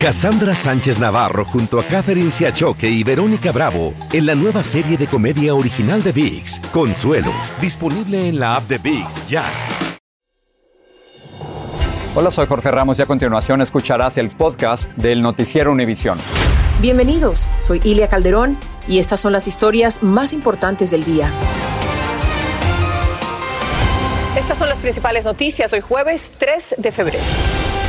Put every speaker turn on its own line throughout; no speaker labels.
Cassandra Sánchez Navarro junto a Catherine Siachoque y Verónica Bravo en la nueva serie de comedia original de VIX, Consuelo, disponible en la app de VIX ya.
Hola, soy Jorge Ramos y a continuación escucharás el podcast del noticiero Univisión.
Bienvenidos, soy Ilia Calderón y estas son las historias más importantes del día. Estas son las principales noticias hoy jueves 3 de febrero.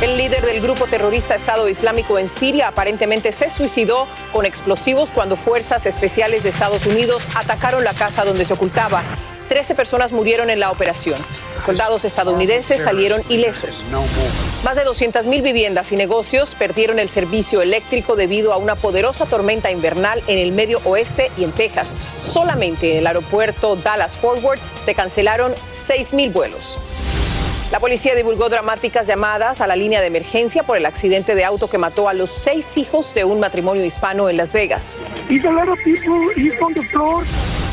El líder del grupo terrorista Estado Islámico en Siria aparentemente se suicidó con explosivos cuando fuerzas especiales de Estados Unidos atacaron la casa donde se ocultaba. Trece personas murieron en la operación. Soldados estadounidenses salieron ilesos. Más de 200.000 viviendas y negocios perdieron el servicio eléctrico debido a una poderosa tormenta invernal en el medio oeste y en Texas. Solamente en el aeropuerto Dallas Forward se cancelaron 6.000 vuelos. La policía divulgó dramáticas llamadas a la línea de emergencia por el accidente de auto que mató a los seis hijos de un matrimonio hispano en Las Vegas.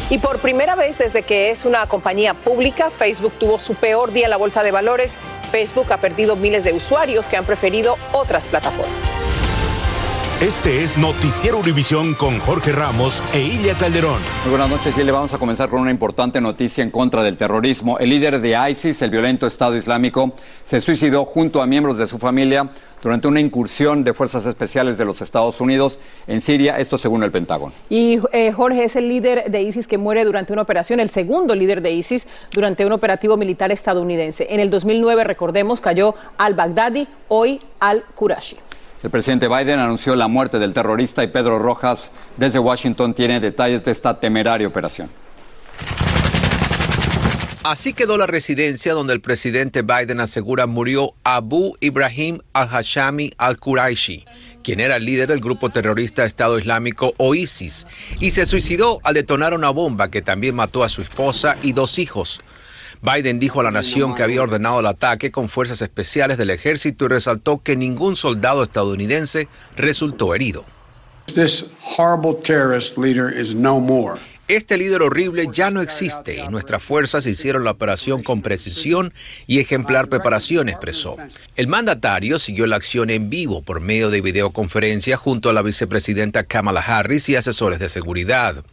Y por primera vez desde que es una compañía pública, Facebook tuvo su peor día en la bolsa de valores. Facebook ha perdido miles de usuarios que han preferido otras plataformas.
Este es Noticiero Univisión con Jorge Ramos e Ilia Calderón.
Muy buenas noches y le vamos a comenzar con una importante noticia en contra del terrorismo. El líder de ISIS, el violento Estado Islámico, se suicidó junto a miembros de su familia durante una incursión de fuerzas especiales de los Estados Unidos en Siria, esto según el Pentágono.
Y eh, Jorge es el líder de ISIS que muere durante una operación, el segundo líder de ISIS durante un operativo militar estadounidense. En el 2009, recordemos, cayó al-Baghdadi, hoy al-Qurashi.
El presidente Biden anunció la muerte del terrorista y Pedro Rojas desde Washington tiene detalles de esta temeraria operación.
Así quedó la residencia donde el presidente Biden asegura murió Abu Ibrahim al-Hashami al-Quraishi, quien era el líder del grupo terrorista Estado Islámico o ISIS, y se suicidó al detonar una bomba que también mató a su esposa y dos hijos. Biden dijo a la nación que había ordenado el ataque con fuerzas especiales del ejército y resaltó que ningún soldado estadounidense resultó herido. Este líder horrible ya no existe y nuestras fuerzas hicieron la operación con precisión y ejemplar preparación, expresó. El mandatario siguió la acción en vivo por medio de videoconferencia junto a la vicepresidenta Kamala Harris y asesores de seguridad.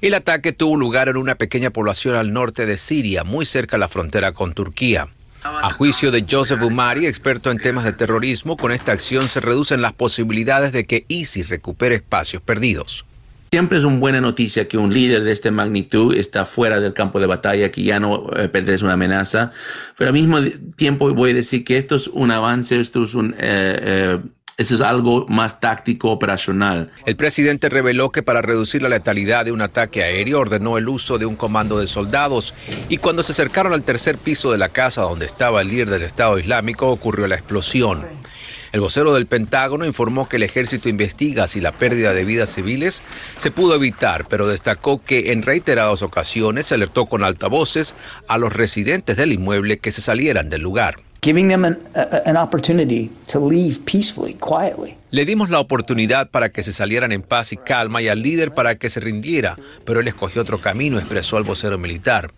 El ataque tuvo lugar en una pequeña población al norte de Siria, muy cerca de la frontera con Turquía. A juicio de Joseph Umari, experto en temas de terrorismo, con esta acción se reducen las posibilidades de que ISIS recupere espacios perdidos.
Siempre es una buena noticia que un líder de esta magnitud está fuera del campo de batalla, que ya no eh, una amenaza. Pero al mismo tiempo voy a decir que esto es un avance, esto es un... Eh, eh, es algo más táctico operacional.
El presidente reveló que para reducir la letalidad de un ataque aéreo ordenó el uso de un comando de soldados y cuando se acercaron al tercer piso de la casa donde estaba el líder del Estado Islámico ocurrió la explosión. El vocero del Pentágono informó que el ejército investiga si la pérdida de vidas civiles se pudo evitar, pero destacó que en reiteradas ocasiones se alertó con altavoces a los residentes del inmueble que se salieran del lugar. Le dimos la oportunidad para que se salieran en paz y calma y al líder para que se rindiera, pero él escogió otro camino, expresó el vocero militar.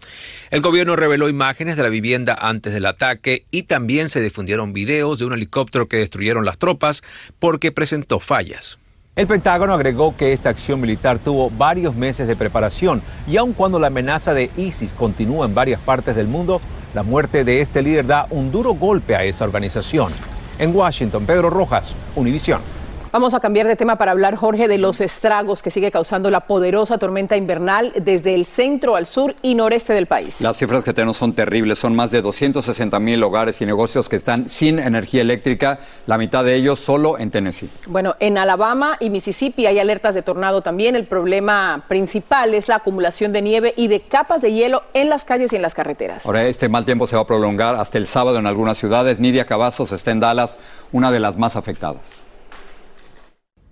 El gobierno reveló imágenes de la vivienda antes del ataque y también se difundieron videos de un helicóptero que destruyeron las tropas porque presentó fallas. El Pentágono agregó que esta acción militar tuvo varios meses de preparación y aun cuando la amenaza de ISIS continúa en varias partes del mundo, la muerte de este líder da un duro golpe a esa organización. En Washington, Pedro Rojas, Univisión.
Vamos a cambiar de tema para hablar, Jorge, de los estragos que sigue causando la poderosa tormenta invernal desde el centro al sur y noreste del país.
Las cifras que tenemos son terribles. Son más de 260 mil hogares y negocios que están sin energía eléctrica, la mitad de ellos solo en Tennessee.
Bueno, en Alabama y Mississippi hay alertas de tornado también. El problema principal es la acumulación de nieve y de capas de hielo en las calles y en las carreteras.
Ahora, este mal tiempo se va a prolongar hasta el sábado en algunas ciudades. Nidia Cavazos está en Dallas, una de las más afectadas.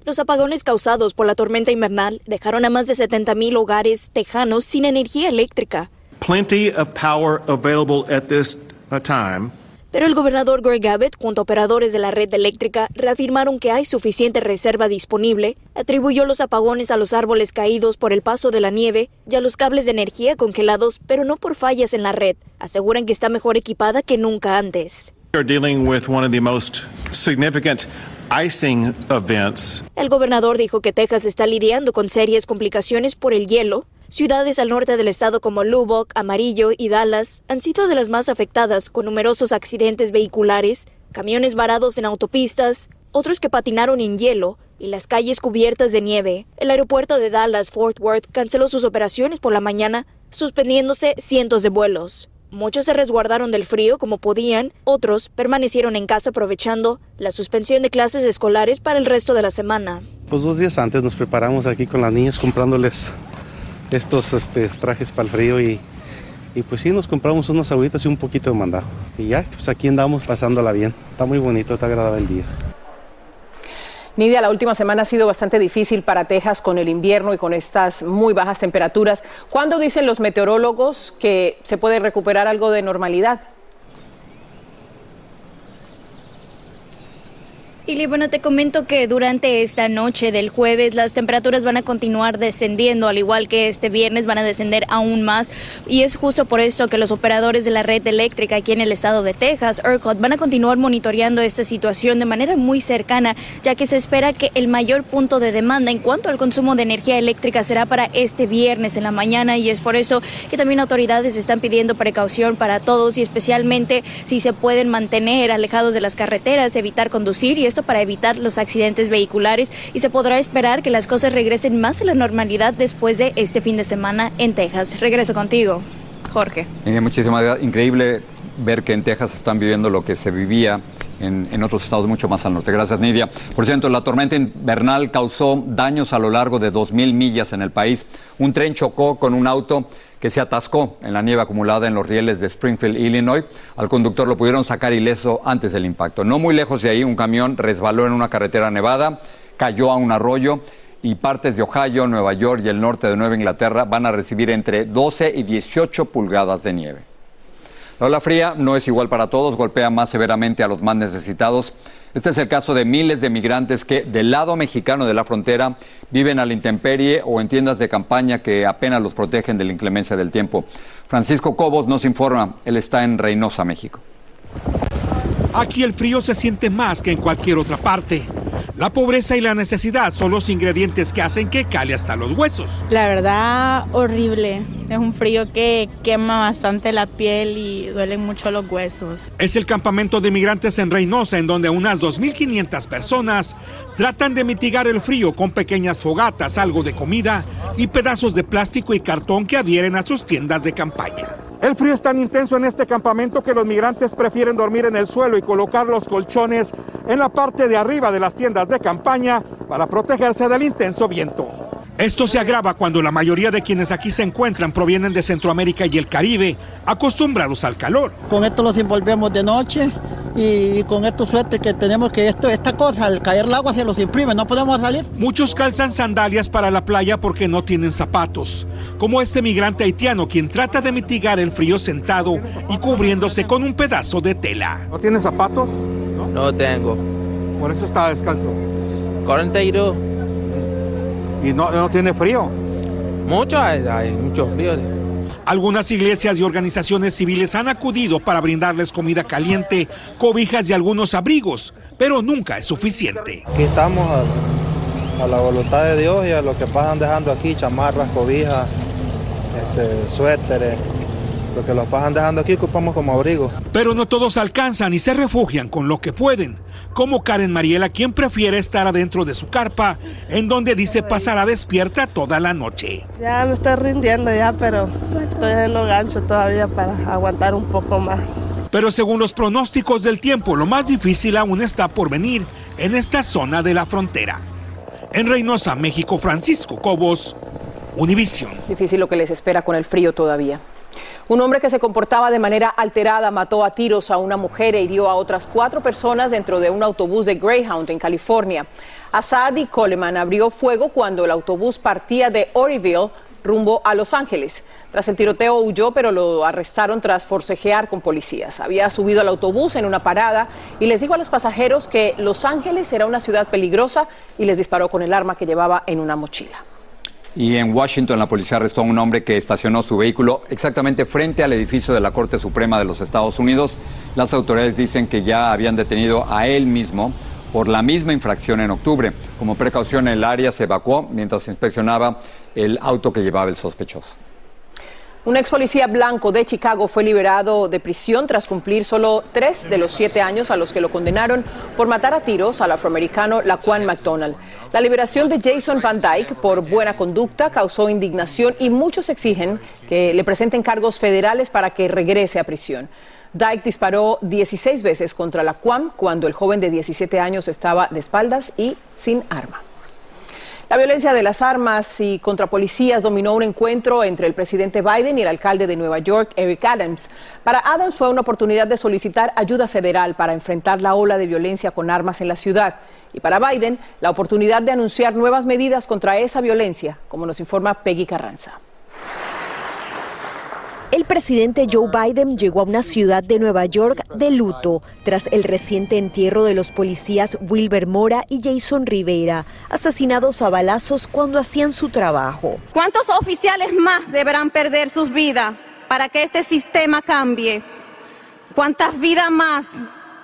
Los apagones causados por la tormenta invernal dejaron a más de 70.000 hogares tejanos sin energía eléctrica.
Plenty of power available at this uh, time.
Pero el gobernador Greg Abbott, junto a operadores de la red eléctrica, reafirmaron que hay suficiente reserva disponible, atribuyó los apagones a los árboles caídos por el paso de la nieve y a los cables de energía congelados, pero no por fallas en la red. Aseguran que está mejor equipada que nunca antes. El gobernador dijo que Texas está lidiando con serias complicaciones por el hielo. Ciudades al norte del estado como Lubbock, Amarillo y Dallas han sido de las más afectadas con numerosos accidentes vehiculares, camiones varados en autopistas, otros que patinaron en hielo y las calles cubiertas de nieve. El aeropuerto de Dallas Fort Worth canceló sus operaciones por la mañana, suspendiéndose cientos de vuelos. Muchos se resguardaron del frío como podían, otros permanecieron en casa aprovechando la suspensión de clases escolares para el resto de la semana.
Pues dos días antes nos preparamos aquí con las niñas comprándoles estos este, trajes para el frío y, pues sí, nos compramos unas agüitas y un poquito de mandado. Y ya, pues aquí andamos pasándola bien. Está muy bonito, está agradable el día.
Nidia, la última semana ha sido bastante difícil para Texas con el invierno y con estas muy bajas temperaturas. ¿Cuándo dicen los meteorólogos que se puede recuperar algo de normalidad?
Y bueno, te comento que durante esta noche del jueves las temperaturas van a continuar descendiendo, al igual que este viernes van a descender aún más. Y es justo por esto que los operadores de la red eléctrica aquí en el estado de Texas, ERCOT, van a continuar monitoreando esta situación de manera muy cercana, ya que se espera que el mayor punto de demanda en cuanto al consumo de energía eléctrica será para este viernes en la mañana. Y es por eso que también autoridades están pidiendo precaución para todos y especialmente si se pueden mantener alejados de las carreteras, evitar conducir y para evitar los accidentes vehiculares y se podrá esperar que las cosas regresen más a la normalidad después de este fin de semana en Texas. Regreso contigo, Jorge.
Muchísimas gracias. Increíble ver que en Texas están viviendo lo que se vivía en, otros estados mucho más al norte. Gracias, Nidia. Por cierto, la tormenta invernal causó daños a lo largo de 2.000 millas en el país. Un tren chocó con un auto que se atascó en la nieve acumulada en los rieles de Springfield, Illinois. Al conductor lo pudieron sacar ileso antes del impacto. No muy lejos de ahí, un camión resbaló en una carretera nevada, cayó a un arroyo y partes de Ohio, Nueva York y el norte de Nueva Inglaterra van a recibir entre 12 y 18 pulgadas de nieve. La ola fría no es igual para todos, golpea más severamente a los más necesitados. Este es el caso de miles de migrantes que del lado mexicano de la frontera viven a la intemperie o en tiendas de campaña que apenas los protegen de la inclemencia del tiempo. Francisco Cobos nos informa, él está en Reynosa, México.
Aquí el frío se siente más que en cualquier otra parte. La pobreza y la necesidad son los ingredientes que hacen que cale hasta los huesos.
La verdad, horrible. Es un frío que quema bastante la piel y duelen mucho los huesos.
Es el campamento de migrantes en Reynosa, en donde unas 2.500 personas tratan de mitigar el frío con pequeñas fogatas, algo de comida y pedazos de plástico y cartón que adhieren a sus tiendas de campaña. El frío es tan intenso en este campamento que los migrantes prefieren dormir en el suelo y colocar los colchones en la parte de arriba de las tiendas de campaña para protegerse del intenso viento. Esto se agrava cuando la mayoría de quienes aquí se encuentran provienen de Centroamérica y el Caribe, acostumbrados al calor.
Con esto los envolvemos de noche y con esto suerte que tenemos que esto, esta cosa, al caer el agua se los imprime, no podemos salir.
Muchos calzan sandalias para la playa porque no tienen zapatos, como este migrante haitiano quien trata de mitigar el frío sentado y cubriéndose con un pedazo de tela. ¿No tiene zapatos?
No, no tengo.
Por eso está descalzo.
42.
¿Y no, no tiene frío?
Mucho, hay, hay mucho frío.
Algunas iglesias y organizaciones civiles han acudido para brindarles comida caliente, cobijas y algunos abrigos, pero nunca es suficiente.
Aquí estamos a, la voluntad de Dios y a lo que pasan dejando aquí, chamarras, cobijas, este, suéteres. Lo que los pasan dejando aquí ocupamos como abrigo.
Pero no todos alcanzan y se refugian con lo que pueden, como Karen Mariela, quien prefiere estar adentro de su carpa, en donde dice pasará despierta toda la noche.
Ya me estoy rindiendo ya, pero estoy haciendo gancho todavía para aguantar un poco más.
Pero según los pronósticos del tiempo, lo más difícil aún está por venir en esta zona de la frontera. En Reynosa, México, Francisco Cobos, Univisión.
Difícil lo que les espera con el frío todavía. Un hombre que se comportaba de manera alterada mató a tiros a una mujer e hirió a otras cuatro personas dentro de un autobús de Greyhound en California. Asadi Coleman abrió fuego cuando el autobús partía de Oryville rumbo a Los Ángeles. Tras el tiroteo huyó, pero lo arrestaron tras forcejear con policías. Había subido al autobús en una parada y les dijo a los pasajeros que Los Ángeles era una ciudad peligrosa y les disparó con el arma que llevaba en una mochila.
Y en Washington la policía arrestó a un hombre que estacionó su vehículo exactamente frente al edificio de la Corte Suprema de los Estados Unidos. Las autoridades dicen que ya habían detenido a él mismo por la misma infracción en octubre. Como precaución, el área se evacuó mientras inspeccionaba el auto que llevaba el sospechoso.
Un ex policía blanco de Chicago fue liberado de prisión tras cumplir solo tres de los siete años a los que lo condenaron por matar a tiros al afroamericano Laquan McDonald. La liberación de Jason Van Dyke por buena conducta causó indignación y muchos exigen que le presenten cargos federales para que regrese a prisión. Dyke disparó 16 veces contra Laquan cuando el joven de 17 años estaba de espaldas y sin arma. La violencia de las armas y contra policías dominó un encuentro entre el presidente Biden y el alcalde de Nueva York, Eric Adams. Para Adams fue una oportunidad de solicitar ayuda federal para enfrentar la ola de violencia con armas en la ciudad. Y para Biden, la oportunidad de anunciar nuevas medidas contra esa violencia, como nos informa Peggy Carranza.
El presidente Joe Biden llegó a una ciudad de Nueva York de luto tras el reciente entierro de los policías Wilber Mora y Jason Rivera, asesinados a balazos cuando hacían su trabajo.
¿Cuántos oficiales más deberán perder sus vidas para que este sistema cambie? ¿Cuántas vidas más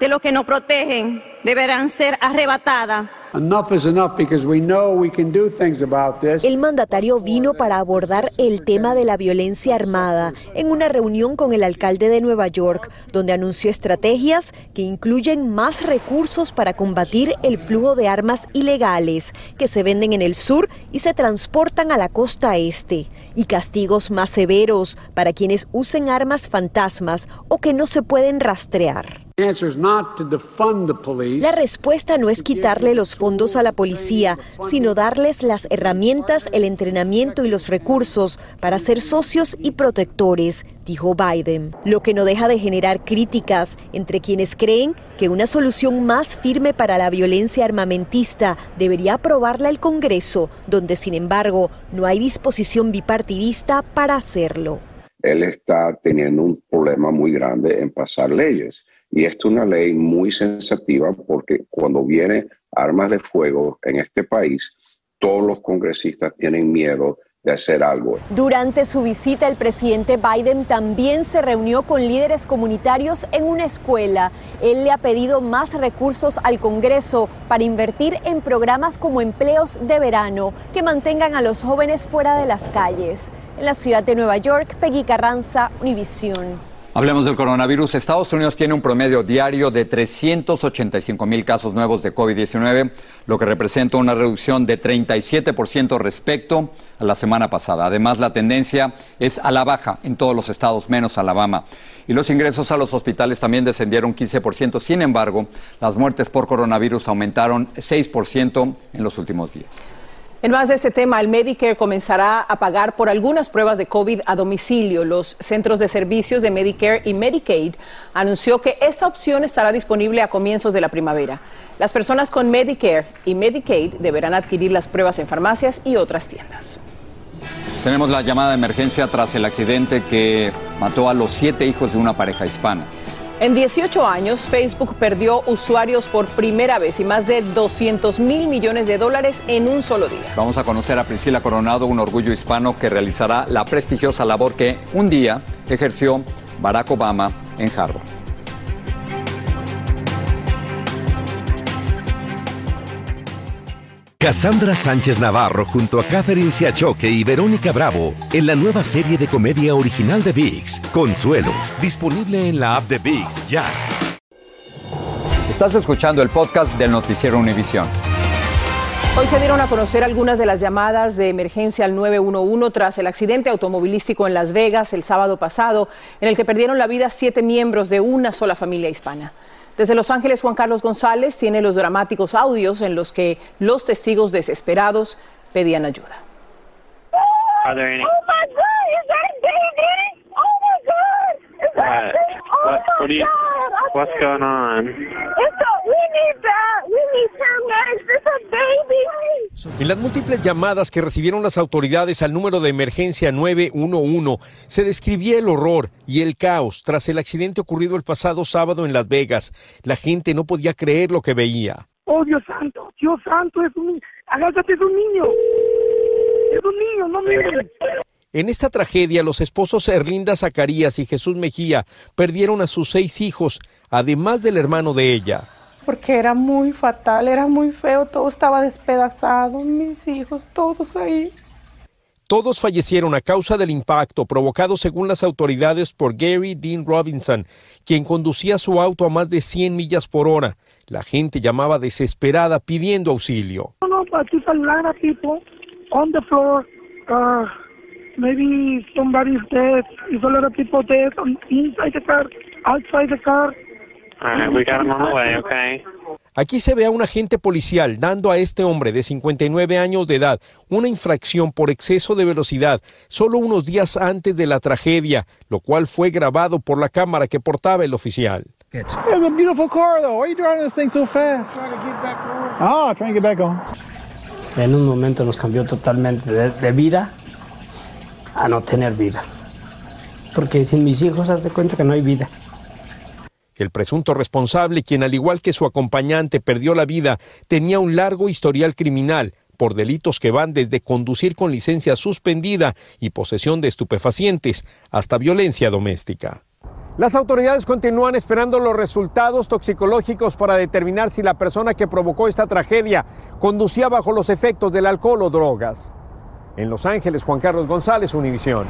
de los que nos protegen deberán ser arrebatadas?
El mandatario vino para abordar el tema de la violencia armada en una reunión con el alcalde de Nueva York, donde anunció estrategias que incluyen más recursos para combatir el flujo de armas ilegales que se venden en el sur y se transportan a la costa este, y castigos más severos para quienes usen armas fantasmas o que no se pueden rastrear. La respuesta no es quitarle los fondos a la policía, sino darles las herramientas, el entrenamiento y los recursos para ser socios y protectores, dijo Biden, lo que no deja de generar críticas entre quienes creen que una solución más firme para la violencia armamentista debería aprobarla el Congreso, donde sin embargo no hay disposición bipartidista para hacerlo.
Él está teniendo un problema muy grande en pasar leyes y esto es una ley muy sensativa porque cuando viene armas de fuego en este país, todos los congresistas tienen miedo de hacer algo.
Durante su visita, el presidente Biden también se reunió con líderes comunitarios en una escuela. Él le ha pedido más recursos al Congreso para invertir en programas como empleos de verano que mantengan a los jóvenes fuera de las calles. En la ciudad de Nueva York, Peggy Carranza, Univisión.
Hablemos del coronavirus. Estados Unidos tiene un promedio diario de 385 mil casos nuevos de COVID-19, lo que representa una reducción de 37% respecto a la semana pasada. Además, la tendencia es a la baja en todos los estados, menos Alabama. Y los ingresos a los hospitales también descendieron 15%. Sin embargo, las muertes por coronavirus aumentaron 6% en los últimos días.
En más de este tema, el Medicare comenzará a pagar por algunas pruebas de COVID a domicilio. Los centros de servicios de Medicare y Medicaid anunció que esta opción estará disponible a comienzos de la primavera. Las personas con Medicare y Medicaid deberán adquirir las pruebas en farmacias y otras tiendas.
Tenemos la llamada de emergencia tras el accidente que mató a los siete hijos de una pareja hispana.
En 18 años, Facebook perdió usuarios por primera vez y más de 200 mil millones de dólares en un solo día.
Vamos a conocer a Priscila Coronado, un orgullo hispano que realizará la prestigiosa labor que un día ejerció Barack Obama en Harvard.
Cassandra Sánchez Navarro junto a Catherine Siachoque y Verónica Bravo en la nueva serie de comedia original de VIX, Consuelo, disponible en la app de VIX ya.
Estás escuchando el podcast del noticiero Univisión.
Hoy se dieron a conocer algunas de las llamadas de emergencia al 911 tras el accidente automovilístico en Las Vegas el sábado pasado, en el que perdieron la vida siete miembros de una sola familia hispana. Desde Los Ángeles, Juan Carlos González tiene los dramáticos audios en los que los testigos desesperados pedían ayuda.
Are there any? Oh my God! Is that a baby? Oh my God! Is that? Oh what, what do you, what's going on? It's a, we need that. We need paramedics. It's a baby.
En las múltiples llamadas que recibieron las autoridades al número de emergencia 911, se describía el horror y el caos tras el accidente ocurrido el pasado sábado en Las Vegas. La gente no podía creer lo que veía.
Oh Dios santo, Dios santo, es un niño. Agáchate, es un niño. Es un niño, no miren.
En esta tragedia, los esposos Erlinda Zacarías y Jesús Mejía perdieron a sus seis hijos, además del hermano de ella.
porque era muy fatal, era muy feo, todo estaba despedazado, mis hijos, todos ahí.
Todos fallecieron a causa del impacto provocado según las autoridades por Gary Dean Robinson, quien conducía su auto a más de 100 millas por hora. La gente llamaba desesperada pidiendo auxilio.
On the floor. Uh, maybe somebody's dead. There's a lot of people dead inside the car, outside the car.
we got him on the way, okay?
Aquí se ve a un agente policial dando a este hombre de 59 años de edad una infracción por exceso de velocidad solo unos días antes de la tragedia, lo cual fue grabado por la cámara que portaba el oficial.
It's a beautiful car, though. Why are you driving this thing so fast? Trying to get back on. Ah, trying to get back on.
En un momento nos cambió totalmente de, de vida a no tener vida. Porque sin mis hijos, haz de cuenta que no hay vida.
El presunto responsable, quien al igual que su acompañante perdió la vida, tenía un largo historial criminal por delitos que van desde conducir con licencia suspendida y posesión de estupefacientes hasta violencia doméstica. Las autoridades continúan esperando los resultados toxicológicos para determinar si la persona que provocó esta tragedia conducía bajo los efectos del alcohol o drogas. En Los Ángeles, Juan Carlos González, Univisión.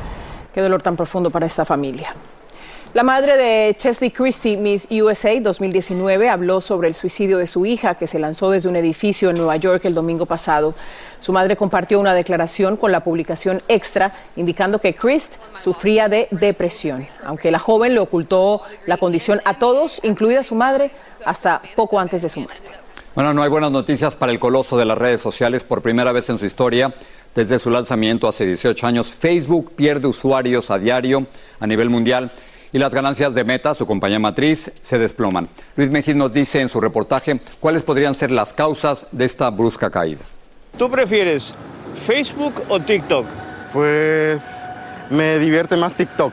Qué dolor tan profundo para esta familia. La madre de Chesley Christie, Miss USA 2019, habló sobre el suicidio de su hija que se lanzó desde un edificio en Nueva York el domingo pasado. Su madre compartió una declaración con la publicación Extra indicando que Christ sufría de depresión, aunque la joven le ocultó la condición a todos, incluida su madre, hasta poco antes de su muerte.
Bueno, no hay buenas noticias para el coloso de las redes sociales. Por primera vez en su historia, desde su lanzamiento hace 18 años, Facebook pierde usuarios a diario a nivel mundial y las ganancias de Meta, su compañía matriz, se desploman. Luis Mejía nos dice en su reportaje cuáles podrían ser las causas de esta brusca caída.
¿Tú prefieres Facebook o TikTok?
Pues me divierte más TikTok.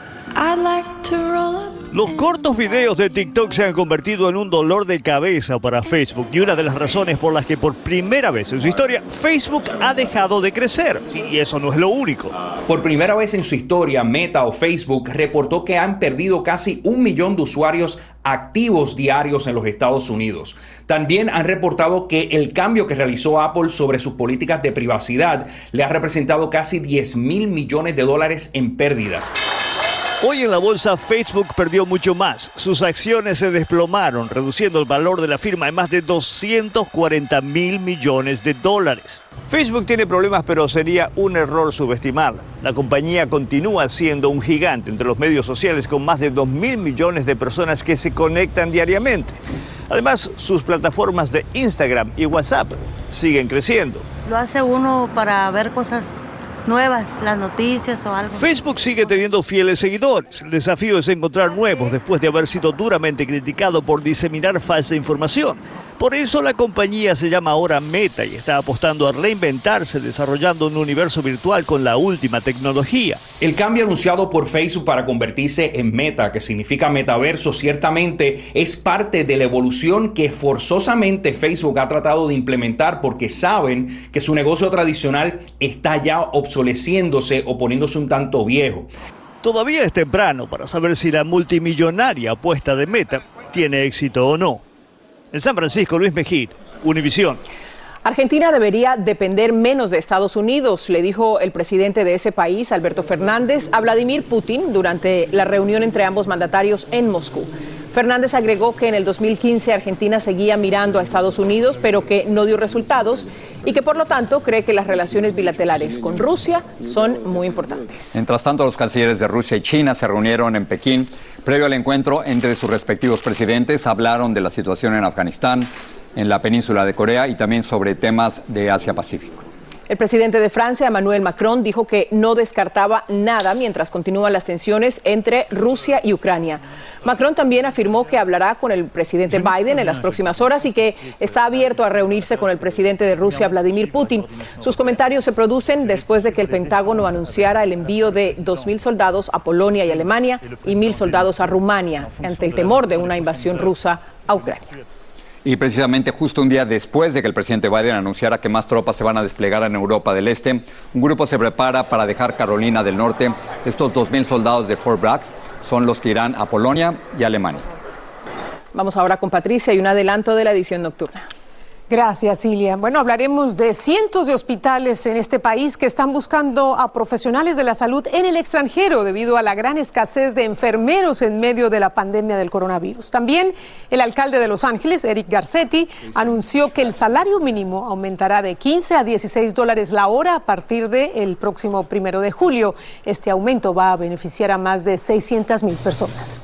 Los cortos videos de TikTok se han convertido en un dolor de cabeza para Facebook y una de las razones por las que por primera vez en su historia Facebook ha dejado de crecer. Y eso no es lo único.
Por primera vez en su historia, Meta o Facebook reportó que han perdido casi un millón de usuarios activos diarios en los Estados Unidos. También han reportado que el cambio que realizó Apple sobre sus políticas de privacidad le ha representado casi 10 mil millones de dólares en pérdidas.
Hoy en la bolsa Facebook perdió mucho más. Sus acciones se desplomaron, reduciendo el valor de la firma en más de 240 mil millones de dólares. Facebook tiene problemas, pero sería un error subestimarla. La compañía continúa siendo un gigante entre los medios sociales con más de 2 mil millones de personas que se conectan diariamente. Además, sus plataformas de Instagram y WhatsApp siguen creciendo.
Lo hace uno para ver cosas nuevas, las noticias o algo.
Facebook sigue teniendo fieles seguidores. El desafío es encontrar nuevos después de haber sido duramente criticado por diseminar falsa información. Por eso la compañía se llama ahora Meta y está apostando a reinventarse desarrollando un universo virtual con la última tecnología.
El cambio anunciado por Facebook para convertirse en Meta, que significa metaverso, ciertamente es parte de la evolución que forzosamente Facebook ha tratado de implementar porque saben que su negocio tradicional está ya obsoleciéndose o poniéndose un tanto viejo.
Todavía es temprano para saber si la multimillonaria apuesta de Meta tiene éxito o no. En San Francisco, Luis Mejía, Univisión.
Argentina debería depender menos de Estados Unidos, le dijo el presidente de ese país, Alberto Fernández, a Vladimir Putin durante la reunión entre ambos mandatarios en Moscú. Fernández agregó que en el 2015 Argentina seguía mirando a Estados Unidos, pero que no dio resultados y que por lo tanto cree que las relaciones bilaterales con Rusia son muy importantes.
Mientras tanto, los cancilleres de Rusia y China se reunieron en Pekín. Previo al encuentro entre sus respectivos presidentes, hablaron de la situación en Afganistán, en la península de Corea y también sobre temas de Asia-Pacífico.
El presidente de Francia, Emmanuel Macron, dijo que no descartaba nada mientras continúan las tensiones entre Rusia y Ucrania. Macron también afirmó que hablará con el presidente Biden en las próximas horas y que está abierto a reunirse con el presidente de Rusia, Vladimir Putin. Sus comentarios se producen después de que el Pentágono anunciara el envío de 2.000 soldados a Polonia y Alemania y 1.000 soldados a Rumania ante el temor de una invasión rusa a Ucrania.
Y precisamente justo un día después de que el presidente Biden anunciara que más tropas se van a desplegar en Europa del Este, un grupo se prepara para dejar Carolina del Norte. Estos 2.000 soldados de Fort Bragg son los que irán a Polonia y Alemania.
Vamos ahora con Patricia y un adelanto de la edición nocturna.
Gracias, Silvia. Bueno, hablaremos de cientos de hospitales en este país que están buscando a profesionales de la salud en el extranjero debido a la gran escasez de enfermeros en medio de la pandemia del coronavirus. También el alcalde de Los Ángeles, Eric Garcetti, anunció que el salario mínimo aumentará de 15 a 16 dólares la hora a partir del próximo primero de julio. Este aumento va a beneficiar a más de 600 mil personas.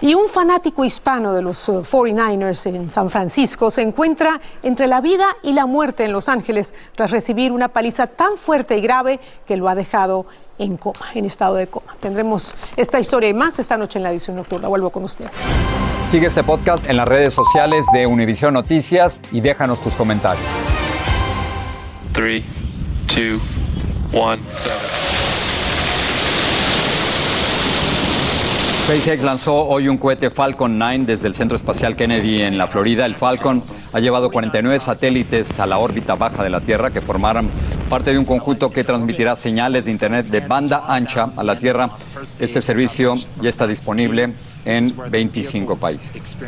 Y un fanático hispano de los 49ers en San Francisco se encuentra entre la vida y la muerte en Los Ángeles tras recibir una paliza tan fuerte y grave que lo ha dejado en coma, en estado de coma. Tendremos esta historia y más esta noche en la edición nocturna. Vuelvo con ustedes.
Sigue este podcast en las redes sociales de Univision Noticias y déjanos tus comentarios.
3, 2, 1.
SpaceX lanzó hoy un cohete Falcon 9 desde el Centro Espacial Kennedy en la Florida. El Falcon ha llevado 49 satélites a la órbita baja de la Tierra que formarán parte de un conjunto que transmitirá señales de Internet de banda ancha a la Tierra. Este servicio ya está disponible en 25 países.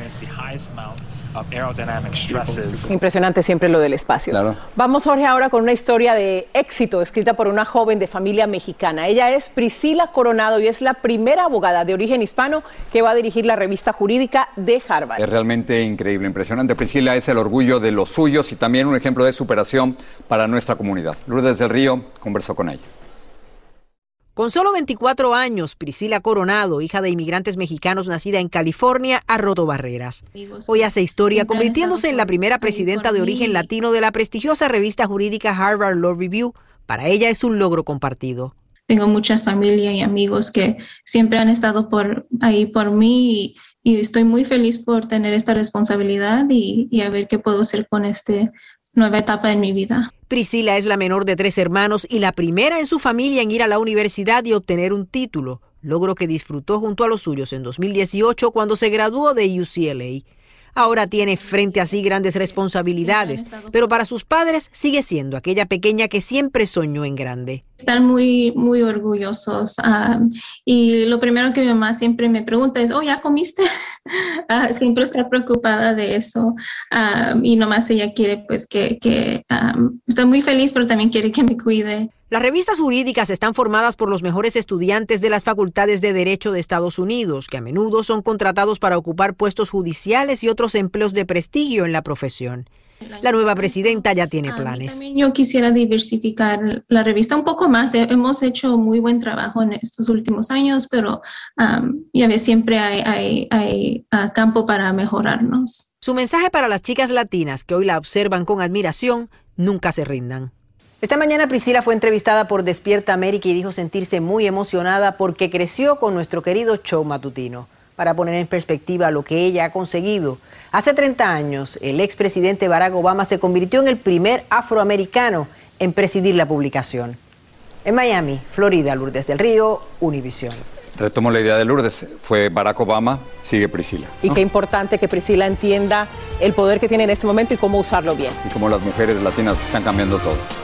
Impresionante siempre lo del espacio. Vamos, Jorge, ahora con una historia de éxito escrita por una joven de familia mexicana. Ella es Priscila Coronado y es la primera abogada de origen hispano que va a dirigir la revista jurídica de Harvard.
Es realmente increíble, impresionante. Priscila es el orgullo de los suyos y también un ejemplo de superación para nuestra comunidad. Lourdes del Río conversó con ella.
Con solo 24 años, Priscila Coronado, hija de inmigrantes mexicanos nacida en California, ha roto barreras. Hoy hace historia convirtiéndose en la primera presidenta de origen latino de la prestigiosa revista jurídica Harvard Law Review. Para ella es un logro compartido.
Tengo mucha familia y amigos que siempre han estado por ahí por mí y, estoy muy feliz por tener esta responsabilidad y, y a ver qué puedo hacer con esta nueva etapa en mi vida.
Priscila es la menor de tres hermanos y la primera en su familia en ir a la universidad y obtener un título, logro que disfrutó junto a los suyos en 2018 cuando se graduó de UCLA. Ahora tiene frente a sí grandes responsabilidades, pero para sus padres sigue siendo aquella pequeña que siempre soñó en grande.
Están muy, muy orgullosos. Ah, y lo primero que mi mamá siempre me pregunta es, oh, ¿ya comiste? Ah, siempre está preocupada de eso. Y nomás ella quiere, pues, que, que está muy feliz, pero también quiere que me cuide.
Las revistas jurídicas están formadas por los mejores estudiantes de las facultades de Derecho de Estados Unidos, que a menudo son contratados para ocupar puestos judiciales y otros empleos de prestigio en la profesión. La nueva presidenta ya tiene planes.
yo quisiera diversificar la revista un poco más. Hemos hecho muy buen trabajo en estos últimos años, pero ya ves, siempre hay, hay campo para mejorarnos.
Su mensaje para las chicas latinas que hoy la observan con admiración, nunca se rindan. Esta mañana Priscila fue entrevistada por Despierta América y dijo sentirse muy emocionada porque creció con nuestro querido show matutino. Para poner en perspectiva lo que ella ha conseguido, hace 30 años el expresidente Barack Obama se convirtió en el primer afroamericano en presidir la publicación. En Miami, Florida, Lourdes del Río, Univisión.
Retomo la idea de Lourdes, fue Barack Obama, sigue Priscila.
Y qué importante que Priscila entienda el poder que tiene en este momento y cómo usarlo bien.
Y cómo las mujeres latinas están cambiando todo.